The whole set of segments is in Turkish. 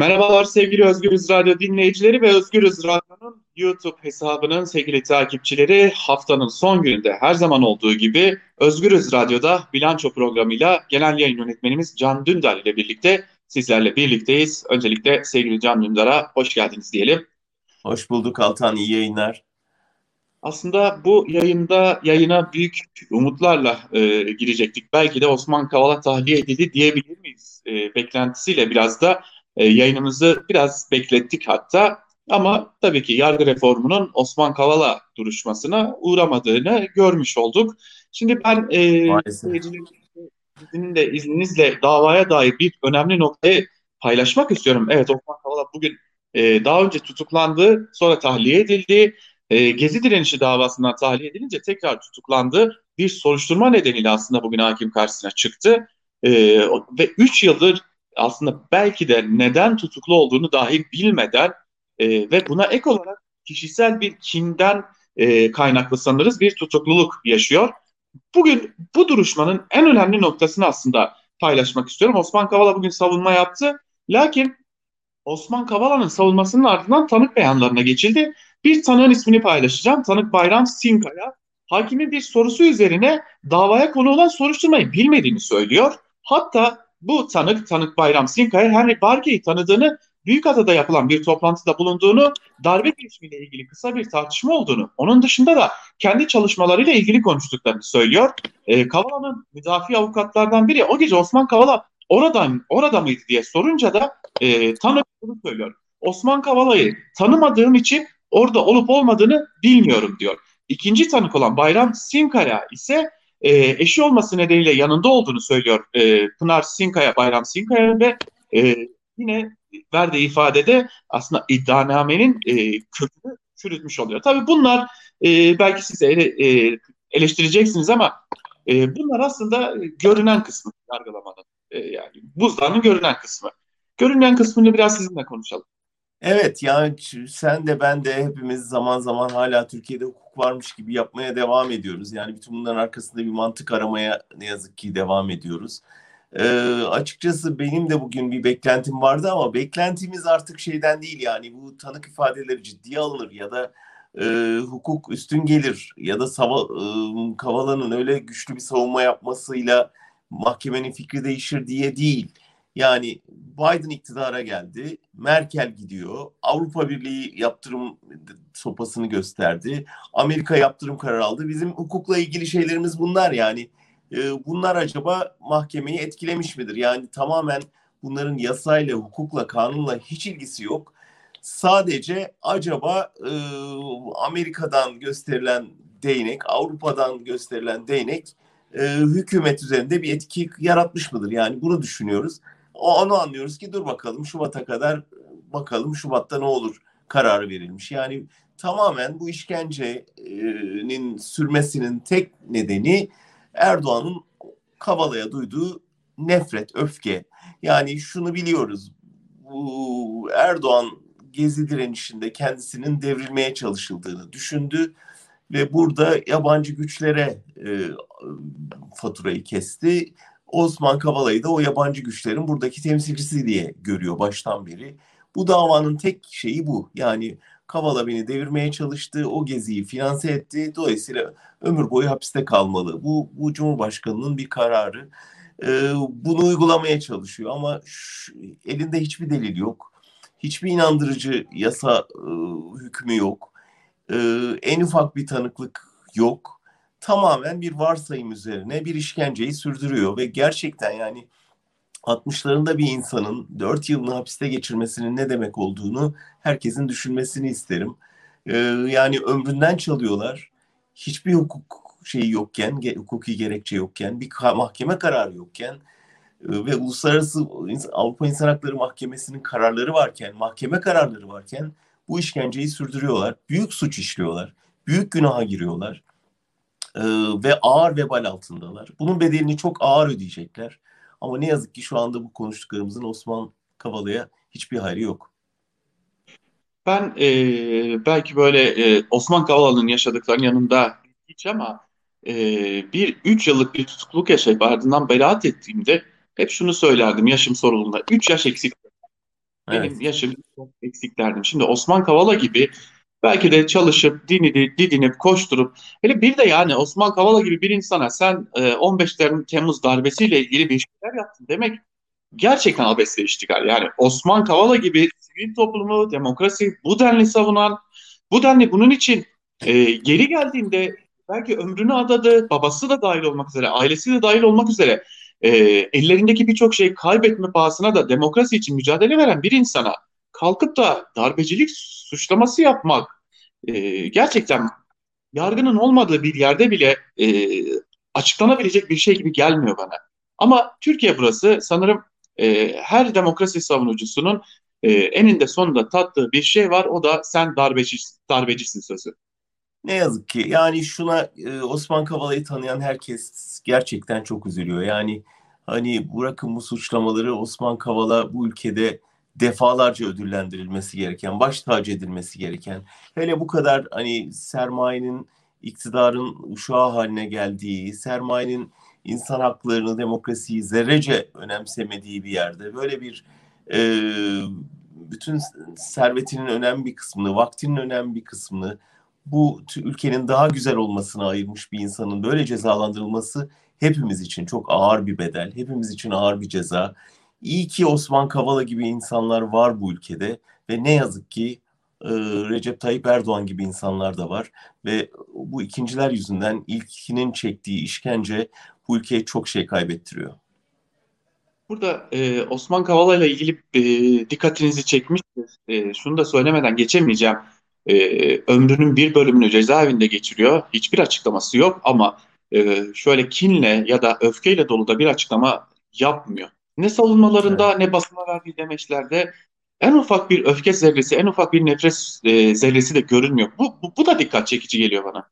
Merhabalar sevgili Özgürüz Radyo dinleyicileri ve Özgürüz Radyo'nun YouTube hesabının sevgili takipçileri haftanın son gününde her zaman olduğu gibi Özgürüz Radyo'da bilanço programıyla genel yayın yönetmenimiz Can Dündar ile birlikte sizlerle birlikteyiz. Öncelikle sevgili Can Dündar'a hoş geldiniz diyelim. Hoş bulduk Altan, iyi yayınlar. Aslında bu yayında yayına büyük umutlarla e, girecektik. Belki de Osman Kavala tahliye edildi diyebilir miyiz? E, beklentisiyle biraz da e, yayınımızı biraz beklettik hatta. Ama tabii ki yargı reformunun Osman Kavala duruşmasına uğramadığını görmüş olduk. Şimdi ben e, sizin de izninizle davaya dair bir önemli noktayı paylaşmak istiyorum. Evet Osman Kavala bugün e, daha önce tutuklandı, sonra tahliye edildi. E, Gezi direnişi davasından tahliye edilince tekrar tutuklandı. Bir soruşturma nedeniyle aslında bugün hakim karşısına çıktı. E, ve 3 yıldır aslında belki de neden tutuklu olduğunu dahi bilmeden e, ve buna ek olarak kişisel bir kinden e, kaynaklı sanırız bir tutukluluk yaşıyor. Bugün bu duruşmanın en önemli noktasını aslında paylaşmak istiyorum. Osman Kavala bugün savunma yaptı. Lakin Osman Kavala'nın savunmasının ardından tanık beyanlarına geçildi. Bir tanığın ismini paylaşacağım. Tanık Bayram Sinkaya. Hakimin bir sorusu üzerine davaya konu olan soruşturmayı bilmediğini söylüyor. Hatta bu tanık, tanık Bayram Sinkaya Henry Barkey'i tanıdığını Büyükada'da yapılan bir toplantıda bulunduğunu, darbe girişimiyle ilgili kısa bir tartışma olduğunu, onun dışında da kendi çalışmalarıyla ilgili konuştuklarını söylüyor. E, Kavala'nın müdafi avukatlardan biri o gece Osman Kavala oradan orada mıydı diye sorunca da e, tanık bunu söylüyor. Osman Kavala'yı tanımadığım için orada olup olmadığını bilmiyorum diyor. İkinci tanık olan Bayram Sinkaya ise e, eşi olması nedeniyle yanında olduğunu söylüyor e, Pınar Sinkaya, Bayram Sinkaya ve e, yine verdiği ifadede aslında iddianamenin e, kökünü çürütmüş oluyor. Tabii bunlar e, belki siz ele, e, eleştireceksiniz ama e, bunlar aslında görünen kısmı yargılamanın. E, yani buzdağının görünen kısmı. Görünen kısmını biraz sizinle konuşalım. Evet yani sen de ben de hepimiz zaman zaman hala Türkiye'de hukuk varmış gibi yapmaya devam ediyoruz. Yani bütün bunların arkasında bir mantık aramaya ne yazık ki devam ediyoruz. Ee, açıkçası benim de bugün bir beklentim vardı ama beklentimiz artık şeyden değil yani bu tanık ifadeleri ciddiye alınır ya da e, hukuk üstün gelir ya da Sava, e, Kavala'nın öyle güçlü bir savunma yapmasıyla mahkemenin fikri değişir diye değil. Yani Biden iktidara geldi, Merkel gidiyor, Avrupa Birliği yaptırım sopasını gösterdi, Amerika yaptırım kararı aldı. Bizim hukukla ilgili şeylerimiz bunlar yani. E, bunlar acaba mahkemeyi etkilemiş midir? Yani tamamen bunların yasayla, hukukla, kanunla hiç ilgisi yok. Sadece acaba e, Amerika'dan gösterilen değnek, Avrupa'dan gösterilen değnek e, hükümet üzerinde bir etki yaratmış mıdır? Yani bunu düşünüyoruz. O onu anlıyoruz ki dur bakalım Şubat'a kadar bakalım Şubat'ta ne olur kararı verilmiş. Yani tamamen bu işkencenin sürmesinin tek nedeni Erdoğan'ın Kavala'ya duyduğu nefret, öfke. Yani şunu biliyoruz. Bu Erdoğan gezi direnişinde kendisinin devrilmeye çalışıldığını düşündü ve burada yabancı güçlere e, faturayı kesti. Osman Kavala'yı da o yabancı güçlerin buradaki temsilcisi diye görüyor baştan beri. Bu davanın tek şeyi bu. Yani Kavala beni devirmeye çalıştı, o geziyi finanse etti. Dolayısıyla ömür boyu hapiste kalmalı. Bu, bu Cumhurbaşkanı'nın bir kararı. Ee, bunu uygulamaya çalışıyor ama şu, elinde hiçbir delil yok. Hiçbir inandırıcı yasa e, hükmü yok. E, en ufak bir tanıklık yok tamamen bir varsayım üzerine bir işkenceyi sürdürüyor ve gerçekten yani 60'larında bir insanın 4 yılını hapiste geçirmesinin ne demek olduğunu herkesin düşünmesini isterim. Ee, yani ömründen çalıyorlar. Hiçbir hukuk şeyi yokken, hukuki gerekçe yokken, bir mahkeme kararı yokken e, ve Uluslararası Avrupa İnsan Hakları Mahkemesi'nin kararları varken, mahkeme kararları varken bu işkenceyi sürdürüyorlar. Büyük suç işliyorlar. Büyük günaha giriyorlar e, ve ağır vebal altındalar. Bunun bedelini çok ağır ödeyecekler. Ama ne yazık ki şu anda bu konuştuklarımızın Osman Kavala'ya hiçbir hayrı yok. Ben e, belki böyle e, Osman Kavala'nın yaşadıklarının yanında hiç ama e, bir üç yıllık bir tutukluk yaşayıp ardından beraat ettiğimde hep şunu söylerdim yaşım sorulduğunda. Üç yaş eksik. Benim evet. yaşım eksik derdim. Şimdi Osman Kavala gibi belki de çalışıp, dinidi, didinip, koşturup hele bir de yani Osman Kavala gibi bir insana sen 15 Temmuz darbesiyle ilgili bir şeyler yaptın demek gerçekten abesle iştigal. Yani Osman Kavala gibi sivil toplumu, demokrasi bu denli savunan, bu denli bunun için e, geri geldiğinde belki ömrünü adadı, babası da dahil olmak üzere, ailesi de dahil olmak üzere e, ellerindeki birçok şeyi kaybetme pahasına da demokrasi için mücadele veren bir insana kalkıp da darbecilik suçlaması yapmak e, gerçekten yargının olmadığı bir yerde bile e, açıklanabilecek bir şey gibi gelmiyor bana. Ama Türkiye burası sanırım e, her demokrasi savunucusunun e, eninde sonunda tattığı bir şey var. O da sen darbeci, darbecisin sözü. Ne yazık ki yani şuna e, Osman Kavala'yı tanıyan herkes gerçekten çok üzülüyor. Yani hani bırakın bu suçlamaları Osman Kavala bu ülkede defalarca ödüllendirilmesi gereken, baş tacı edilmesi gereken, hele bu kadar hani sermayenin iktidarın uşağı haline geldiği, sermayenin insan haklarını, demokrasiyi zerrece önemsemediği bir yerde böyle bir e, bütün servetinin önemli bir kısmını, vaktinin önemli bir kısmını bu ülkenin daha güzel olmasına ayırmış bir insanın böyle cezalandırılması hepimiz için çok ağır bir bedel, hepimiz için ağır bir ceza. İyi ki Osman Kavala gibi insanlar var bu ülkede ve ne yazık ki e, Recep Tayyip Erdoğan gibi insanlar da var ve bu ikinciler yüzünden ilkinin çektiği işkence bu ülkeye çok şey kaybettiriyor. Burada e, Osman Kavala ile ilgili e, dikkatinizi çekmiştir. E, şunu da söylemeden geçemeyeceğim. E, ömrünün bir bölümünü cezaevinde geçiriyor. Hiçbir açıklaması yok ama e, şöyle kinle ya da öfkeyle dolu da bir açıklama yapmıyor. Ne savunmalarında evet. ne basına verdiği demeçlerde en ufak bir öfke zerresi, en ufak bir nefret e, zerresi de görünmüyor. Bu, bu, bu da dikkat çekici geliyor bana.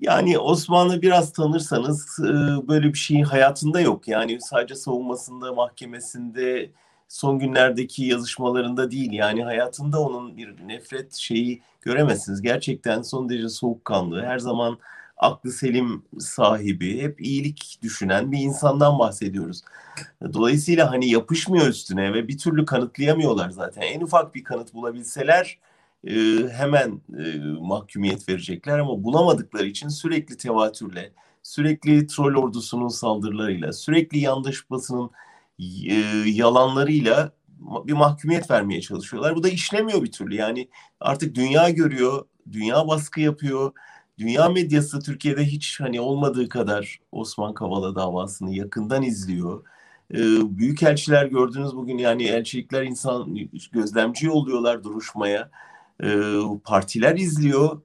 Yani Osmanlı biraz tanırsanız e, böyle bir şeyin hayatında yok. Yani sadece savunmasında, mahkemesinde, son günlerdeki yazışmalarında değil. Yani hayatında onun bir nefret şeyi göremezsiniz. Gerçekten son derece soğukkanlı, her zaman aklı selim sahibi, hep iyilik düşünen bir insandan bahsediyoruz. Dolayısıyla hani yapışmıyor üstüne ve bir türlü kanıtlayamıyorlar zaten. En ufak bir kanıt bulabilseler e, hemen e, mahkumiyet verecekler ama bulamadıkları için sürekli tevatürle, sürekli troll ordusunun saldırılarıyla, sürekli yandaş basının e, yalanlarıyla bir mahkumiyet vermeye çalışıyorlar. Bu da işlemiyor bir türlü. Yani artık dünya görüyor, dünya baskı yapıyor. Dünya medyası Türkiye'de hiç hani olmadığı kadar Osman Kavala davasını yakından izliyor. Ee, büyük elçiler gördünüz bugün yani elçilikler insan gözlemci oluyorlar duruşmaya e, partiler izliyor.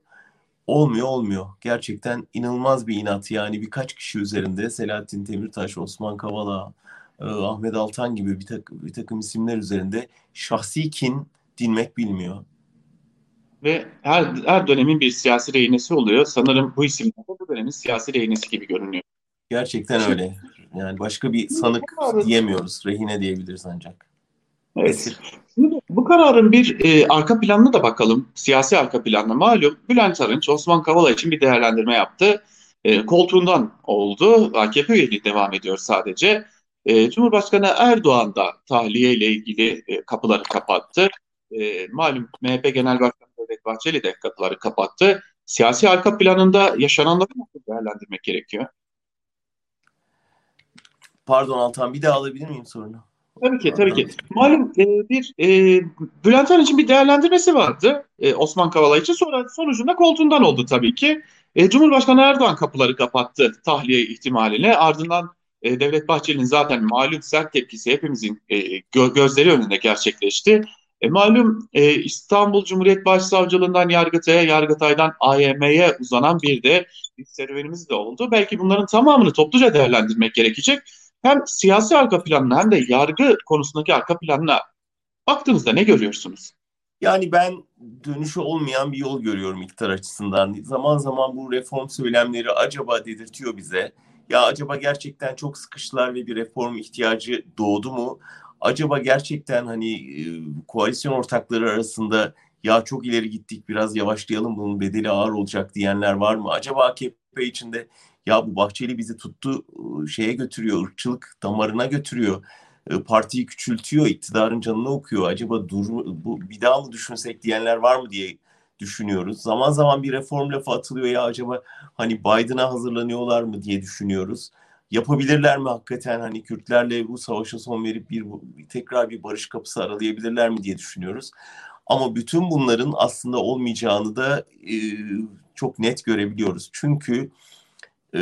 Olmuyor olmuyor. Gerçekten inanılmaz bir inat. Yani birkaç kişi üzerinde Selahattin Demirtaş, Osman Kavala, e, Ahmet Altan gibi bir, tak, bir takım isimler üzerinde şahsi kin dinmek bilmiyor. Ve her, her dönemin bir siyasi rehinesi oluyor. Sanırım bu isimler de bu dönemin siyasi rehinesi gibi görünüyor. Gerçekten öyle. Yani başka bir sanık diyemiyoruz. Rehine diyebiliriz ancak. Evet. Şimdi bu kararın bir e, arka planına da bakalım. Siyasi arka planına malum Bülent Arınç Osman Kavala için bir değerlendirme yaptı. E, koltuğundan oldu. AKP üyeliği devam ediyor sadece. E, Cumhurbaşkanı Erdoğan da tahliye ile ilgili e, kapıları kapattı. E, malum MHP Genel Başkanı Devlet Bahçeli de kapıları kapattı. Siyasi arka planında yaşananları nasıl değerlendirmek gerekiyor? Pardon Altan bir daha alabilir miyim sorunu? Tabii ki, tabii ki. Malum e, bir e, Bülent Arınç'ın bir değerlendirmesi vardı e, Osman Kavala için. Sonra sonucunda koltuğundan oldu tabii ki. E, Cumhurbaşkanı Erdoğan kapıları kapattı tahliye ihtimaline. Ardından e, Devlet Bahçeli'nin zaten malum sert tepkisi hepimizin e, gö gözleri önünde gerçekleşti. E, malum e, İstanbul Cumhuriyet Başsavcılığından Yargıtay'a, Yargıtay'dan AYM'ye uzanan bir de bir serüvenimiz de oldu. Belki bunların tamamını topluca değerlendirmek gerekecek hem siyasi arka planına hem de yargı konusundaki arka planına baktığınızda ne görüyorsunuz? Yani ben dönüşü olmayan bir yol görüyorum iktidar açısından. Zaman zaman bu reform söylemleri acaba dedirtiyor bize. Ya acaba gerçekten çok sıkıştılar ve bir reform ihtiyacı doğdu mu? Acaba gerçekten hani e, koalisyon ortakları arasında ya çok ileri gittik biraz yavaşlayalım bunun bedeli ağır olacak diyenler var mı? Acaba AKP içinde ya bu Bahçeli bizi tuttu şeye götürüyor, ırkçılık damarına götürüyor. partiyi küçültüyor, iktidarın canını okuyor. Acaba dur, bu bir daha mı düşünsek diyenler var mı diye düşünüyoruz. Zaman zaman bir reform lafı atılıyor ya acaba hani Biden'a hazırlanıyorlar mı diye düşünüyoruz. Yapabilirler mi hakikaten hani Kürtlerle bu savaşa son verip bir tekrar bir barış kapısı aralayabilirler mi diye düşünüyoruz. Ama bütün bunların aslında olmayacağını da e, çok net görebiliyoruz. Çünkü e,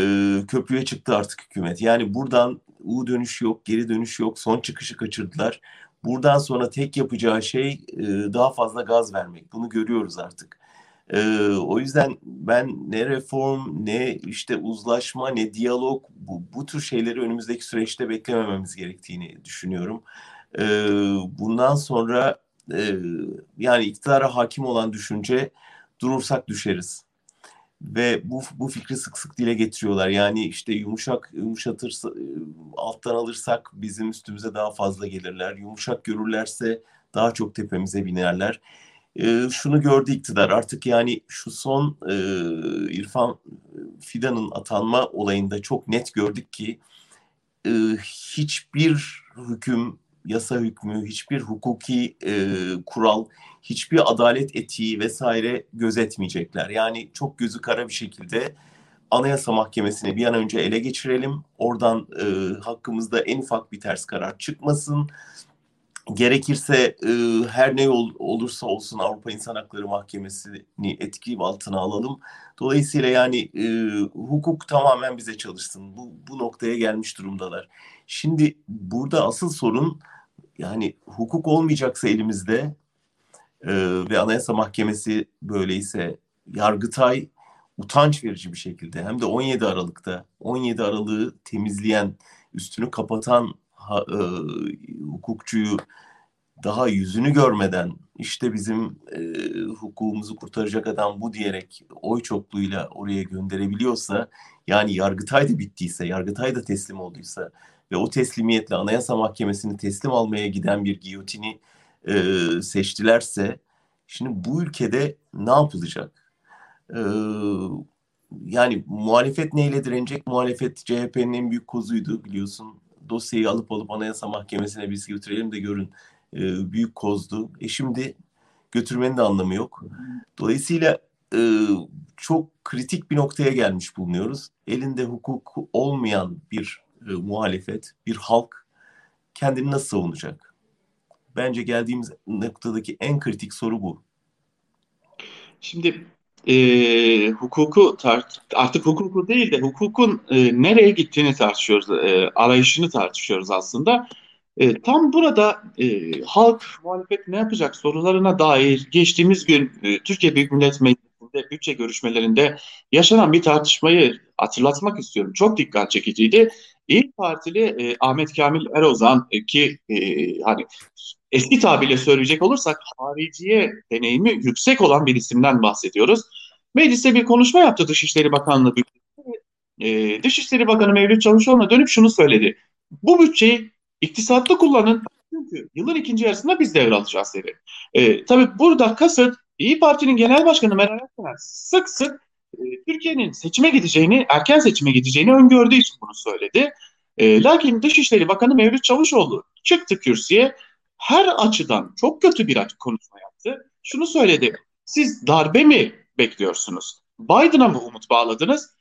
köprüye çıktı artık hükümet. Yani buradan U dönüş yok, geri dönüş yok. Son çıkışı kaçırdılar. Buradan sonra tek yapacağı şey e, daha fazla gaz vermek. Bunu görüyoruz artık. E, o yüzden ben ne reform, ne işte uzlaşma, ne diyalog bu, bu tür şeyleri önümüzdeki süreçte beklemememiz gerektiğini düşünüyorum. E, bundan sonra e, yani iktidara hakim olan düşünce durursak düşeriz ve bu bu fikri sık sık dile getiriyorlar. Yani işte yumuşak yumuşatırsa alttan alırsak bizim üstümüze daha fazla gelirler. Yumuşak görürlerse daha çok tepemize binerler. E, şunu gördü iktidar artık yani şu son e, İrfan Fidan'ın atanma olayında çok net gördük ki e, hiçbir hüküm yasa hükmü, hiçbir hukuki e, kural, hiçbir adalet etiği vesaire gözetmeyecekler. Yani çok gözü kara bir şekilde Anayasa Mahkemesi'ni bir an önce ele geçirelim. Oradan e, hakkımızda en ufak bir ters karar çıkmasın. Gerekirse e, her ne ol, olursa olsun Avrupa İnsan Hakları Mahkemesi'ni etki altına alalım. Dolayısıyla yani e, hukuk tamamen bize çalışsın. Bu, bu noktaya gelmiş durumdalar. Şimdi burada asıl sorun yani hukuk olmayacaksa elimizde e, ve Anayasa Mahkemesi böyleyse Yargıtay utanç verici bir şekilde hem de 17 Aralık'ta 17 Aralık'ı temizleyen üstünü kapatan ha, e, hukukçuyu daha yüzünü görmeden işte bizim e, hukukumuzu kurtaracak adam bu diyerek oy çokluğuyla oraya gönderebiliyorsa yani Yargıtay da bittiyse, Yargıtay da teslim olduysa ve o teslimiyetle Anayasa Mahkemesi'ni teslim almaya giden bir giyotini e, seçtilerse şimdi bu ülkede ne yapılacak? E, yani muhalefet neyle direnecek? Muhalefet CHP'nin en büyük kozuydu biliyorsun. Dosyayı alıp alıp Anayasa Mahkemesi'ne biz götürelim de görün. E, büyük kozdu. E şimdi götürmenin de anlamı yok. Dolayısıyla e, çok kritik bir noktaya gelmiş bulunuyoruz. Elinde hukuk olmayan bir e, muhalefet, bir halk kendini nasıl savunacak? Bence geldiğimiz noktadaki en kritik soru bu. Şimdi e, hukuku tart artık hukuku değil de hukukun e, nereye gittiğini tartışıyoruz, e, arayışını tartışıyoruz aslında. E, tam burada e, halk muhalefet ne yapacak sorularına dair geçtiğimiz gün e, Türkiye Büyük Millet Meclisi'nde bütçe görüşmelerinde yaşanan bir tartışmayı hatırlatmak istiyorum. Çok dikkat çekiciydi. İyi Partili e, Ahmet Kamil Erozan e, ki e, hani eski tabirle söyleyecek olursak hariciye deneyimi yüksek olan bir isimden bahsediyoruz. Mecliste bir konuşma yaptı Dışişleri Bakanlığı. E, Dışişleri Bakanı Mevlüt Çavuşoğlu'na dönüp şunu söyledi. Bu bütçeyi iktisatlı kullanın çünkü yılın ikinci yarısında biz devralacağız dedi. E, tabii burada kasıt İyi Parti'nin genel başkanı Meral Akşener sık sık e, Türkiye'nin seçime gideceğini, erken seçime gideceğini öngördüğü için bunu söyledi. E, lakin Dışişleri Bakanı Mevlüt Çavuşoğlu çıktı kürsüye her açıdan çok kötü bir konuşma yaptı. Şunu söyledi, siz darbe mi bekliyorsunuz? Biden'a mı umut bağladınız?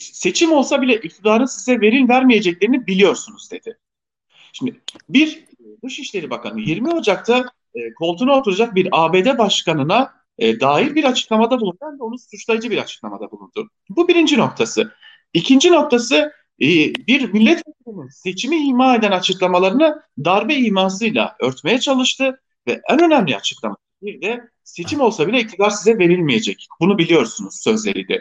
Seçim olsa bile iktidarın size verin vermeyeceklerini biliyorsunuz dedi. Şimdi bir Dışişleri Bakanı 20 Ocak'ta e, koltuğuna oturacak bir ABD başkanına e, dair bir açıklamada bulundu. Hem de onu suçlayıcı bir açıklamada bulundu. Bu birinci noktası. İkinci noktası e, bir milletvekilinin seçimi ima eden açıklamalarını darbe imasıyla örtmeye çalıştı ve en önemli açıklama bir de seçim olsa bile iktidar size verilmeyecek. Bunu biliyorsunuz sözleriydi.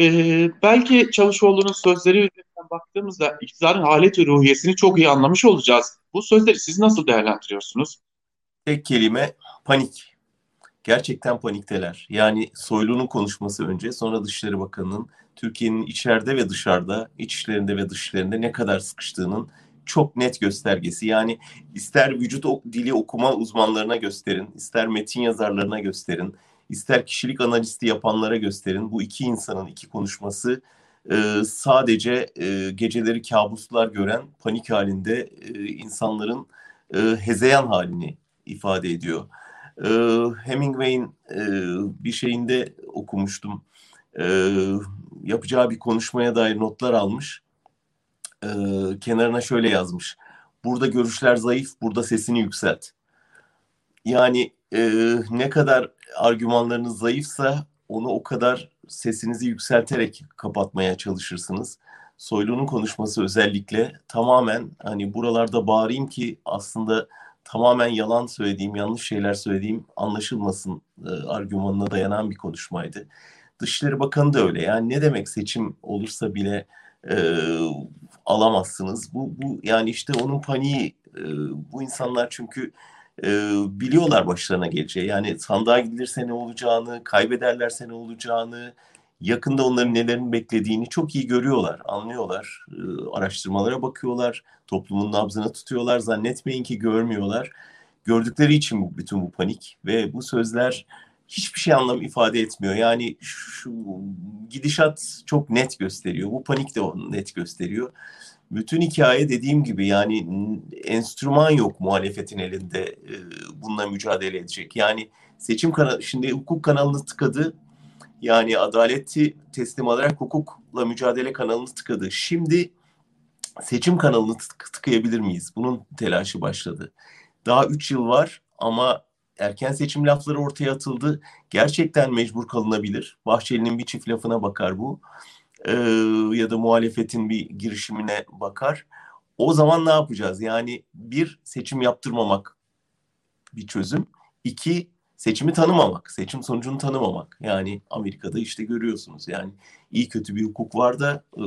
Ee, belki Çavuşoğlu'nun sözleri üzerinden baktığımızda iktidarın halet ve ruhiyesini çok iyi anlamış olacağız. Bu sözleri siz nasıl değerlendiriyorsunuz? Tek kelime panik gerçekten panikteler. Yani Soylu'nun konuşması önce sonra Dışişleri Bakanı'nın Türkiye'nin içeride ve dışarıda, iç işlerinde ve dış işlerinde ne kadar sıkıştığının çok net göstergesi. Yani ister vücut dili okuma uzmanlarına gösterin, ister metin yazarlarına gösterin, ister kişilik analisti yapanlara gösterin. Bu iki insanın iki konuşması e, sadece e, geceleri kabuslar gören panik halinde e, insanların hezeyan halini ifade ediyor. E, Hemingway'in bir şeyinde okumuştum. E, yapacağı bir konuşmaya dair notlar almış. E, kenarına şöyle yazmış. Burada görüşler zayıf, burada sesini yükselt. Yani e, ne kadar argümanlarınız zayıfsa onu o kadar sesinizi yükselterek kapatmaya çalışırsınız. Soylu'nun konuşması özellikle tamamen hani buralarda bağırayım ki aslında tamamen yalan söylediğim, yanlış şeyler söylediğim anlaşılmasın e, argümanına dayanan bir konuşmaydı. Dışişleri Bakanı da öyle. Yani ne demek seçim olursa bile e, alamazsınız. Bu, bu yani işte onun paniği. E, bu insanlar çünkü e, biliyorlar başlarına geleceği. Yani sandığa gidilirse ne olacağını, kaybederlerse ne olacağını, yakında onların nelerin beklediğini çok iyi görüyorlar, anlıyorlar. E, araştırmalara bakıyorlar, toplumun nabzını tutuyorlar. Zannetmeyin ki görmüyorlar. Gördükleri için bu, bütün bu panik ve bu sözler hiçbir şey anlam ifade etmiyor. Yani şu gidişat çok net gösteriyor. Bu panik de onu net gösteriyor bütün hikaye dediğim gibi yani enstrüman yok muhalefetin elinde e, bununla mücadele edecek. Yani seçim kanalı şimdi hukuk kanalını tıkadı. Yani adaleti teslim alarak hukukla mücadele kanalını tıkadı. Şimdi seçim kanalını tık tıkayabilir miyiz? Bunun telaşı başladı. Daha üç yıl var ama erken seçim lafları ortaya atıldı. Gerçekten mecbur kalınabilir. Bahçeli'nin bir çift lafına bakar bu e, ya da muhalefetin bir girişimine bakar. O zaman ne yapacağız? Yani bir seçim yaptırmamak bir çözüm. İki seçimi tanımamak, seçim sonucunu tanımamak. Yani Amerika'da işte görüyorsunuz yani iyi kötü bir hukuk var da e,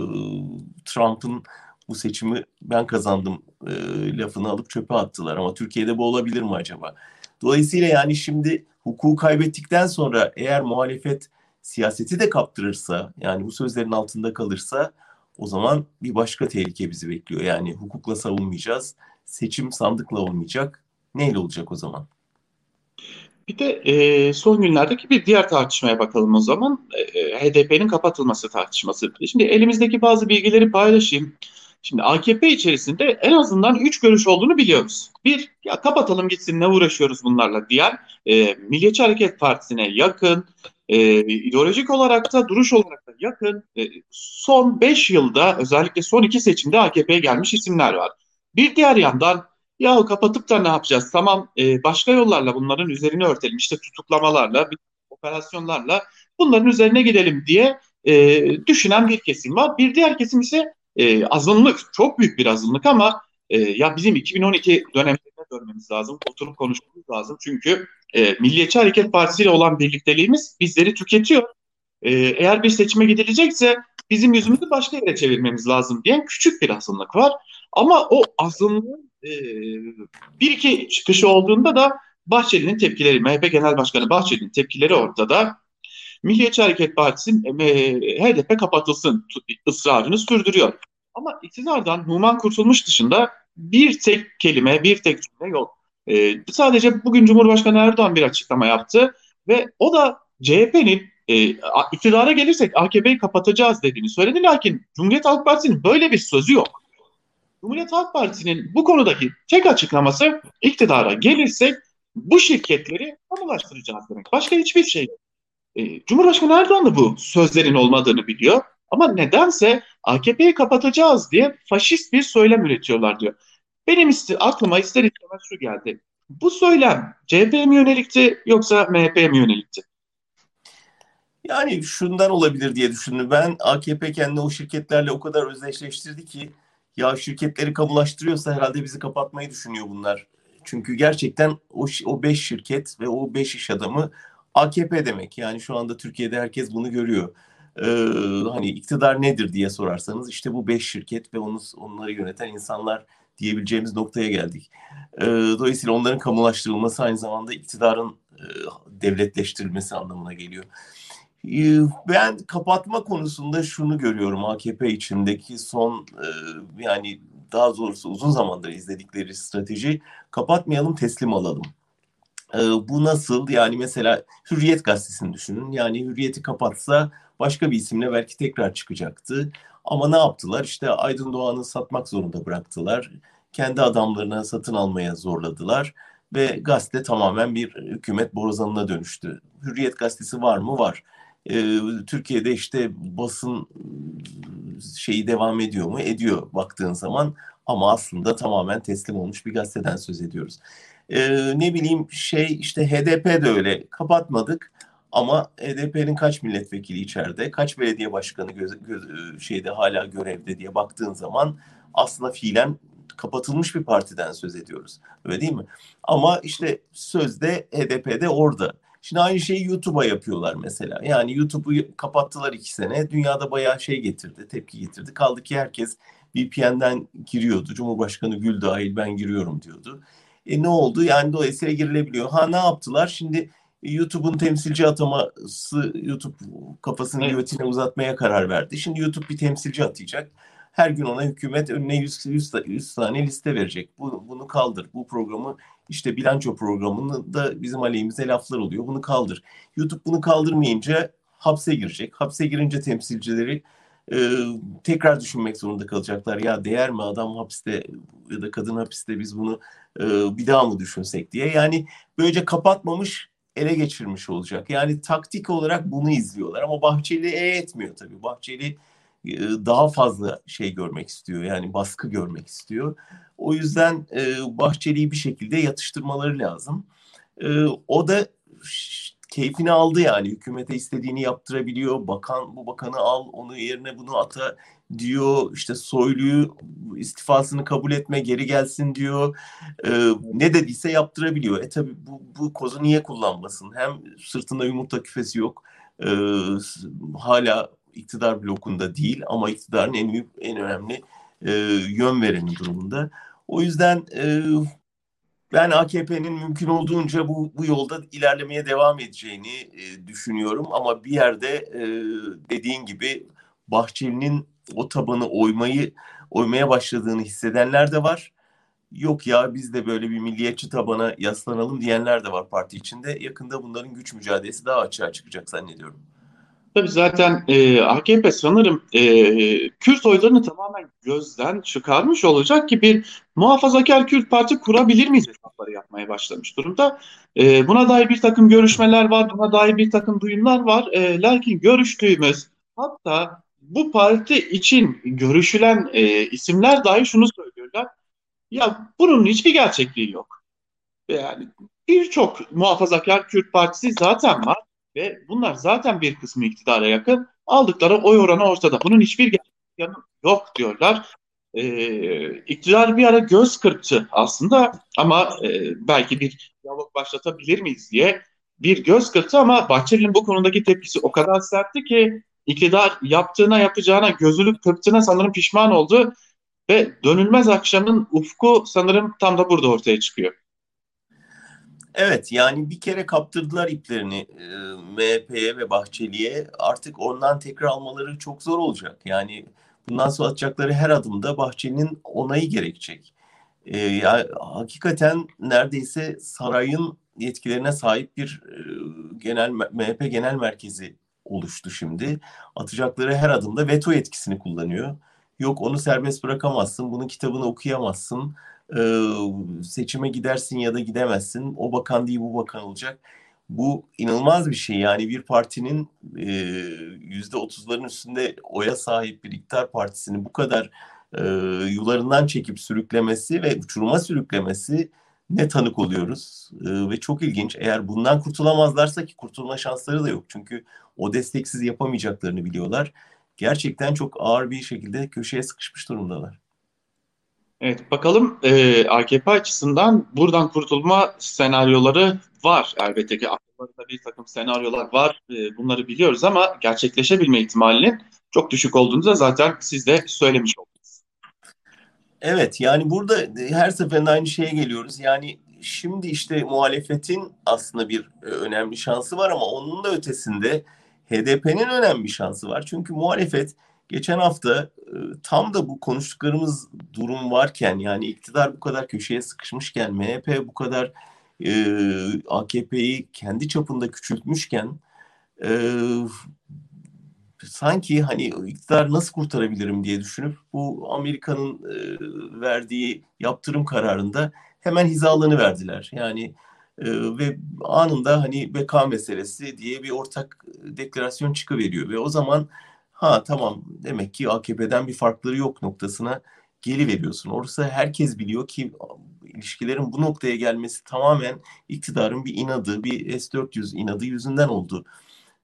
Trump'ın bu seçimi ben kazandım e, lafını alıp çöpe attılar. Ama Türkiye'de bu olabilir mi acaba? Dolayısıyla yani şimdi hukuku kaybettikten sonra eğer muhalefet siyaseti de kaptırırsa yani bu sözlerin altında kalırsa o zaman bir başka tehlike bizi bekliyor. Yani hukukla savunmayacağız. Seçim sandıkla olmayacak. Neyle olacak o zaman? Bir de e, son günlerdeki bir diğer tartışmaya bakalım o zaman. E, e HDP'nin kapatılması tartışması. Şimdi elimizdeki bazı bilgileri paylaşayım. Şimdi AKP içerisinde en azından üç görüş olduğunu biliyoruz. Bir, ya kapatalım gitsin ne uğraşıyoruz bunlarla diyen e, Milliyetçi Hareket Partisi'ne yakın, e, ideolojik olarak da duruş olarak da yakın e, son 5 yılda özellikle son iki seçimde AKP'ye gelmiş isimler var. Bir diğer yandan ya kapatıp da ne yapacağız? Tamam e, başka yollarla bunların üzerine örtelim. İşte tutuklamalarla, operasyonlarla bunların üzerine gidelim diye e, düşünen bir kesim var. Bir diğer kesim ise e, azınlık, çok büyük bir azınlık ama e, ya bizim 2012 dönemlerine dönmemiz lazım, oturup konuşmamız lazım. Çünkü e, Milliyetçi Hareket Partisi ile olan birlikteliğimiz bizleri tüketiyor. E, eğer bir seçime gidilecekse bizim yüzümüzü başka yere çevirmemiz lazım diyen küçük bir azınlık var. Ama o azınlığın e, bir iki çıkışı olduğunda da Bahçeli'nin tepkileri, MHP Genel Başkanı Bahçeli'nin tepkileri ortada. Milliyetçi Hareket Partisi'nin e, HDP kapatılsın ısrarını sürdürüyor. Ama iktidardan Numan Kurtulmuş dışında bir tek kelime, bir tek cümle yok. E, sadece bugün Cumhurbaşkanı Erdoğan bir açıklama yaptı ve o da CHP'nin e, iktidara gelirsek AKP'yi kapatacağız dediğini söyledi. Lakin Cumhuriyet Halk Partisi'nin böyle bir sözü yok. Cumhuriyet Halk Partisi'nin bu konudaki tek açıklaması iktidara gelirsek bu şirketleri kamulaştıracağız demek. Başka hiçbir şey yok. E, Cumhurbaşkanı Erdoğan da bu sözlerin olmadığını biliyor. Ama nedense AKP'yi kapatacağız diye faşist bir söylem üretiyorlar diyor. Benim ister, aklıma ister istemez şu geldi. Bu söylem CHP'ye mi yönelikti yoksa MHP'ye mi yönelikti? Yani şundan olabilir diye düşündüm. Ben AKP kendini o şirketlerle o kadar özdeşleştirdi ki ya şirketleri kamulaştırıyorsa herhalde bizi kapatmayı düşünüyor bunlar. Çünkü gerçekten o, o beş şirket ve o beş iş adamı AKP demek. Yani şu anda Türkiye'de herkes bunu görüyor. Ee, hani iktidar nedir diye sorarsanız işte bu beş şirket ve onu, onları yöneten insanlar diyebileceğimiz noktaya geldik. E, dolayısıyla onların kamulaştırılması aynı zamanda iktidarın e, devletleştirilmesi anlamına geliyor. E, ben kapatma konusunda şunu görüyorum AKP içindeki son e, yani daha doğrusu uzun zamandır izledikleri strateji kapatmayalım teslim alalım. E, bu nasıl? Yani mesela Hürriyet gazetesini düşünün. Yani Hürriyet'i kapatsa başka bir isimle belki tekrar çıkacaktı. Ama ne yaptılar? İşte Aydın Doğan'ı satmak zorunda bıraktılar. Kendi adamlarına satın almaya zorladılar. Ve gazete tamamen bir hükümet borazanına dönüştü. Hürriyet gazetesi var mı? Var. Ee, Türkiye'de işte basın şeyi devam ediyor mu? Ediyor baktığın zaman. Ama aslında tamamen teslim olmuş bir gazeteden söz ediyoruz. Ee, ne bileyim şey işte HDP de öyle kapatmadık ama HDP'nin kaç milletvekili içeride, kaç belediye başkanı göz, göz, şeyde hala görevde diye baktığın zaman aslında fiilen kapatılmış bir partiden söz ediyoruz. Öyle değil mi? Ama işte sözde HDP'de orada. Şimdi aynı şeyi YouTube'a yapıyorlar mesela. Yani YouTube'u kapattılar iki sene. Dünyada bayağı şey getirdi, tepki getirdi. Kaldı ki herkes VPN'den giriyordu. Cumhurbaşkanı Gül dahil ben giriyorum diyordu. E ne oldu? Yani dolayısıyla girilebiliyor. Ha ne yaptılar? Şimdi YouTube'un temsilci ataması YouTube kafasını evet. götüne uzatmaya karar verdi. Şimdi YouTube bir temsilci atayacak. Her gün ona hükümet önüne 100, 100, 100 tane liste verecek. Bu, bunu kaldır. Bu programı işte bilanço programını da bizim aleyhimize laflar oluyor. Bunu kaldır. YouTube bunu kaldırmayınca hapse girecek. Hapse girince temsilcileri e, tekrar düşünmek zorunda kalacaklar. Ya değer mi adam hapiste ya da kadın hapiste biz bunu e, bir daha mı düşünsek diye. Yani böylece kapatmamış ele geçirmiş olacak. Yani taktik olarak bunu izliyorlar ama Bahçeli e etmiyor tabii. Bahçeli e, daha fazla şey görmek istiyor. Yani baskı görmek istiyor. O yüzden e, Bahçeli'yi bir şekilde yatıştırmaları lazım. E, o da keyfini aldı yani. Hükümete istediğini yaptırabiliyor. Bakan bu bakanı al, onu yerine bunu ata diyor. İşte Soylu'yu istifasını kabul etme, geri gelsin diyor. Ee, ne dediyse yaptırabiliyor. E tabi bu, bu kozu niye kullanmasın? Hem sırtında yumurta küfesi yok. Ee, hala iktidar blokunda değil ama iktidarın en büyük, en önemli e, yön vereni durumunda. O yüzden e, ben AKP'nin mümkün olduğunca bu, bu yolda ilerlemeye devam edeceğini e, düşünüyorum. Ama bir yerde e, dediğin gibi Bahçeli'nin o tabanı oymayı oymaya başladığını hissedenler de var. Yok ya biz de böyle bir milliyetçi tabana yaslanalım diyenler de var parti içinde. Yakında bunların güç mücadelesi daha açığa çıkacak zannediyorum. Tabii zaten e, AKP sanırım e, Kürt oylarını tamamen gözden çıkarmış olacak ki bir muhafazakar Kürt parti kurabilir miyiz hesapları yapmaya başlamış durumda. E, buna dair bir takım görüşmeler var, buna dair bir takım duyumlar var. E, lakin görüştüğümüz hatta bu parti için görüşülen e, isimler dahi şunu söylüyorlar. Ya bunun hiçbir gerçekliği yok. Yani birçok muhafazakar Kürt partisi zaten var ve bunlar zaten bir kısmı iktidara yakın. Aldıkları oy oranı ortada. Bunun hiçbir yanı yok diyorlar. Ee, iktidar bir ara göz kırptı aslında ama e, belki bir diyalog başlatabilir miyiz diye bir göz kırptı ama Bahçeli'nin bu konudaki tepkisi o kadar sertti ki iktidar yaptığına yapacağına gözülük kırptığına sanırım pişman oldu ve dönülmez akşamın ufku sanırım tam da burada ortaya çıkıyor. Evet yani bir kere kaptırdılar iplerini e, MHP'ye ve Bahçeli'ye artık ondan tekrar almaları çok zor olacak. Yani bundan sonra atacakları her adımda Bahçeli'nin onayı gerekecek. E, yani hakikaten neredeyse sarayın yetkilerine sahip bir e, genel MHP genel merkezi oluştu şimdi. Atacakları her adımda veto etkisini kullanıyor. Yok onu serbest bırakamazsın, bunun kitabını okuyamazsın e, seçime gidersin ya da gidemezsin. O bakan değil bu bakan olacak. Bu inanılmaz bir şey. Yani bir partinin yüzde otuzların üstünde oya sahip bir iktidar partisini bu kadar e, yularından çekip sürüklemesi ve uçuruma sürüklemesi ne tanık oluyoruz. E, ve çok ilginç. Eğer bundan kurtulamazlarsa ki kurtulma şansları da yok. Çünkü o desteksiz yapamayacaklarını biliyorlar. Gerçekten çok ağır bir şekilde köşeye sıkışmış durumdalar. Evet bakalım e, AKP açısından buradan kurtulma senaryoları var. Elbette ki aklımızda bir takım senaryolar var. E, bunları biliyoruz ama gerçekleşebilme ihtimalinin çok düşük olduğunu da zaten siz de söylemiş oldunuz. Evet yani burada her seferinde aynı şeye geliyoruz. Yani şimdi işte muhalefetin aslında bir e, önemli şansı var ama onun da ötesinde HDP'nin önemli bir şansı var. Çünkü muhalefet Geçen hafta e, tam da bu konuştuklarımız durum varken yani iktidar bu kadar köşeye sıkışmışken MHP bu kadar e, AKP'yi kendi çapında küçültmüşken e, sanki hani iktidar nasıl kurtarabilirim diye düşünüp bu Amerika'nın e, verdiği yaptırım kararında hemen hizalığını verdiler. Yani e, ve anında hani beka meselesi diye bir ortak deklarasyon çıkıveriyor ve o zaman ha tamam demek ki AKP'den bir farkları yok noktasına geri veriyorsun. Orası herkes biliyor ki ilişkilerin bu noktaya gelmesi tamamen iktidarın bir inadı, bir S-400 inadı yüzünden oldu.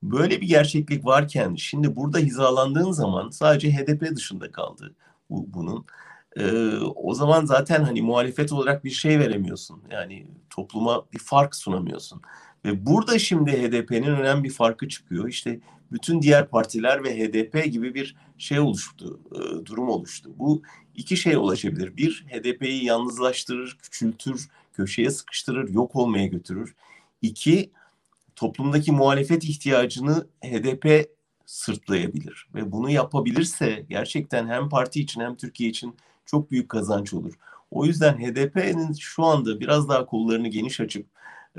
Böyle bir gerçeklik varken şimdi burada hizalandığın zaman sadece HDP dışında kaldı bu, bunun. Ee, o zaman zaten hani muhalefet olarak bir şey veremiyorsun. Yani topluma bir fark sunamıyorsun. Ve burada şimdi HDP'nin önemli bir farkı çıkıyor. İşte bütün diğer partiler ve HDP gibi bir şey oluştu, e, durum oluştu. Bu iki şey ulaşabilir. Bir, HDP'yi yalnızlaştırır, küçültür, köşeye sıkıştırır, yok olmaya götürür. İki, toplumdaki muhalefet ihtiyacını HDP sırtlayabilir. Ve bunu yapabilirse gerçekten hem parti için hem Türkiye için çok büyük kazanç olur. O yüzden HDP'nin şu anda biraz daha kollarını geniş açıp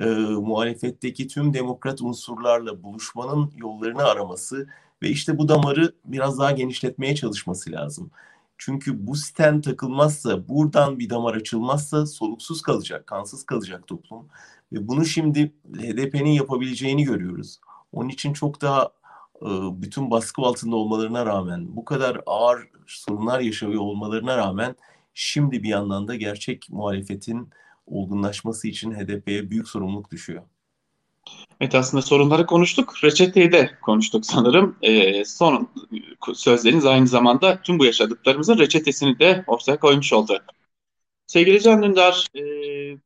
e, muhalefetteki tüm demokrat unsurlarla buluşmanın yollarını araması ve işte bu damarı biraz daha genişletmeye çalışması lazım. Çünkü bu sten takılmazsa, buradan bir damar açılmazsa soluksuz kalacak, kansız kalacak toplum. Ve bunu şimdi HDP'nin yapabileceğini görüyoruz. Onun için çok daha e, bütün baskı altında olmalarına rağmen, bu kadar ağır sorunlar yaşıyor olmalarına rağmen şimdi bir yandan da gerçek muhalefetin olgunlaşması için HDP'ye büyük sorumluluk düşüyor. Evet aslında sorunları konuştuk. Reçeteyi de konuştuk sanırım. Ee, son sözleriniz aynı zamanda tüm bu yaşadıklarımızın reçetesini de ortaya koymuş oldu. Sevgili Can Dündar, e,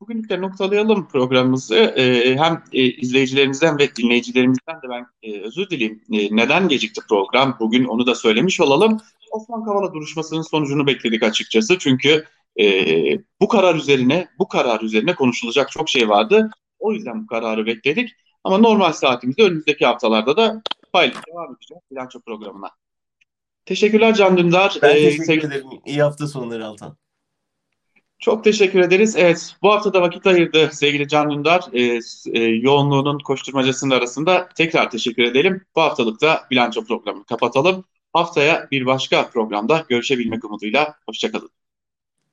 bugünlük de noktalayalım programımızı. E, hem e, izleyicilerimizden ve dinleyicilerimizden de ben e, özür dileyim. E, neden gecikti program? Bugün onu da söylemiş olalım. Osman Kavala duruşmasının sonucunu bekledik açıkçası. Çünkü e, bu karar üzerine, bu karar üzerine konuşulacak çok şey vardı. O yüzden bu kararı bekledik. Ama normal saatimizde önümüzdeki haftalarda da paylaşım devam edeceğiz bilanço programına. Teşekkürler Can Dündar. Ben teşekkür sevgili... ederim. İyi hafta sonları Altan. Çok teşekkür ederiz. Evet, bu hafta da vakit ayırdı sevgili Can Dündar. E, e, yoğunluğunun koşturmacasının arasında tekrar teşekkür edelim. Bu haftalık da bilanço programını kapatalım. Haftaya bir başka programda görüşebilmek umuduyla. Hoşçakalın.